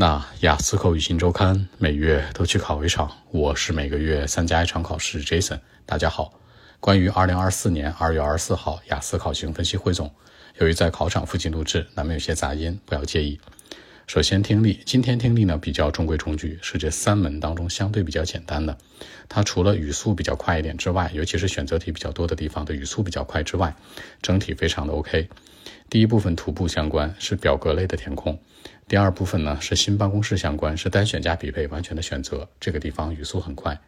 那雅思口语新周刊每月都去考一场，我是每个月参加一场考试。Jason，大家好。关于二零二四年二月二十四号雅思考型分析汇总，由于在考场附近录制，难免有些杂音，不要介意。首先听力，今天听力呢比较中规中矩，是这三门当中相对比较简单的。它除了语速比较快一点之外，尤其是选择题比较多的地方的语速比较快之外，整体非常的 OK。第一部分徒步相关，是表格类的填空。第二部分呢是新办公室相关，是单选加匹配，完全的选择。这个地方语速很快。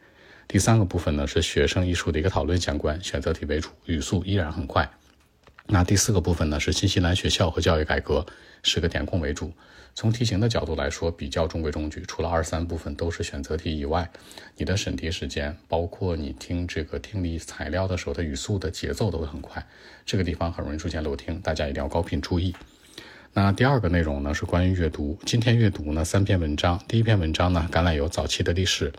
第三个部分呢是学生艺术的一个讨论相关，选择题为主，语速依然很快。那第四个部分呢是新西兰学校和教育改革，是个填空为主。从题型的角度来说，比较中规中矩。除了二三部分都是选择题以外，你的审题时间，包括你听这个听力材料的时候的语速的节奏都会很快。这个地方很容易出现漏听，大家一定要高频注意。那第二个内容呢是关于阅读。今天阅读呢三篇文章。第一篇文章呢橄榄油早期的历史。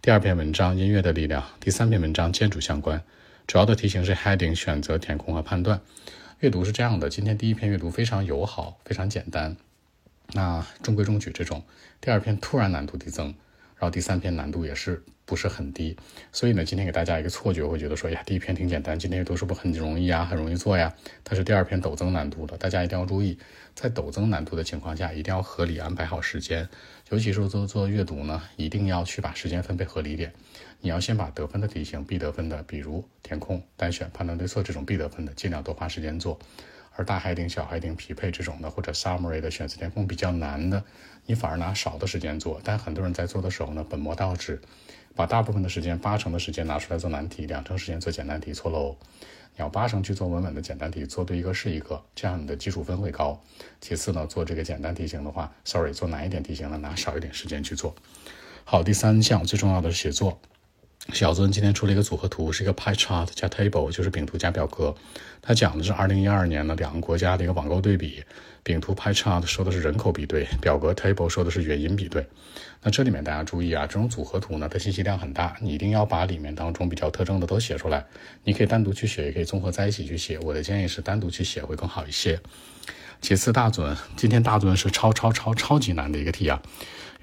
第二篇文章音乐的力量。第三篇文章建筑相关。主要的题型是 heading 选择填空和判断。阅读是这样的，今天第一篇阅读非常友好，非常简单，那中规中矩这种。第二篇突然难度递增，然后第三篇难度也是。不是很低，所以呢，今天给大家一个错觉，会觉得说，呀，第一篇挺简单，今天阅读是不是很容易啊，很容易做呀？它是第二篇陡增难度的，大家一定要注意，在陡增难度的情况下，一定要合理安排好时间，尤其是做做阅读呢，一定要去把时间分配合理点。你要先把得分的题型、必得分的，比如填空、单选、判断对错这种必得分的，尽量多花时间做。而大海顶、小海顶匹配这种的，或者 summary 的选择填空比较难的，你反而拿少的时间做。但很多人在做的时候呢，本末倒置，把大部分的时间，八成的时间拿出来做难题，两成时间做简单题，错喽。你要八成去做稳稳的简单题，做对一个是一个，这样你的基础分会高。其次呢，做这个简单题型的话，sorry，做难一点题型呢，拿少一点时间去做。好，第三项最重要的是写作。小尊今天出了一个组合图，是一个 pie chart 加 table，就是饼图加表格。他讲的是二零一二年的两个国家的一个网购对比。饼图 pie chart 说的是人口比对，表格 table 说的是原因比对。那这里面大家注意啊，这种组合图呢，它信息量很大，你一定要把里面当中比较特征的都写出来。你可以单独去写，也可以综合在一起去写。我的建议是单独去写会更好一些。其次，大尊今天大尊是超超超超级难的一个题啊。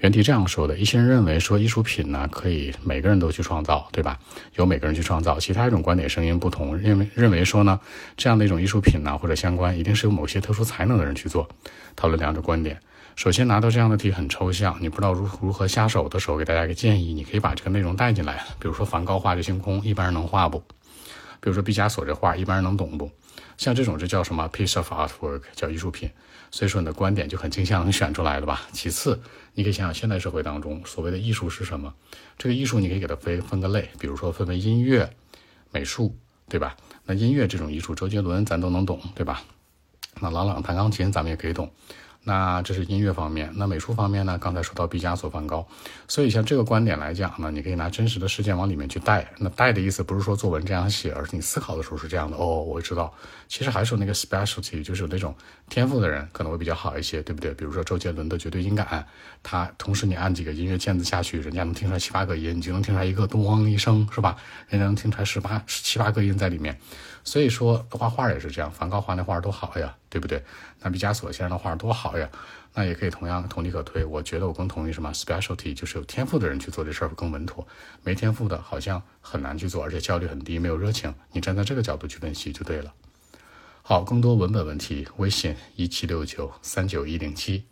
原题这样说的：一些人认为说艺术品呢可以每个人都去创造，对吧？由每个人去创造。其他一种观点声音不同，认为认为说呢这样的一种艺术品呢或者相关，一定是由某些特殊才能的人去做。讨论两种观点。首先拿到这样的题很抽象，你不知道如如何下手的时候，给大家一个建议，你可以把这个内容带进来。比如说梵高画这星空，一般人能画不？比如说毕加索这画，一般人能懂不？像这种就叫什么 piece of artwork，叫艺术品。所以说你的观点就很倾向能选出来的吧。其次，你可以想想现代社会当中所谓的艺术是什么？这个艺术你可以给它分分个类，比如说分为音乐、美术，对吧？那音乐这种艺术，周杰伦咱都能懂，对吧？那朗朗弹钢琴咱们也可以懂。那这是音乐方面，那美术方面呢？刚才说到毕加索、梵高，所以像这个观点来讲呢，你可以拿真实的事件往里面去带。那带的意思不是说作文这样写，而是你思考的时候是这样的。哦，我知道，其实还是有那个 specialty，就是有那种天赋的人可能会比较好一些，对不对？比如说周杰伦的绝对音感，他同时你按几个音乐键子下去，人家能听出来七八个音，你就能听出来一个咚一声，是吧？人家能听出来十八七八个音在里面。所以说画画也是这样，梵高画那画多好呀，对不对？那毕加索先生的画多好呀，那也可以同样同理可推。我觉得我更同意什么 specialty，就是有天赋的人去做这事儿会更稳妥，没天赋的好像很难去做，而且效率很低，没有热情。你站在这个角度去分析就对了。好，更多文本问题，微信一七六九三九一零七。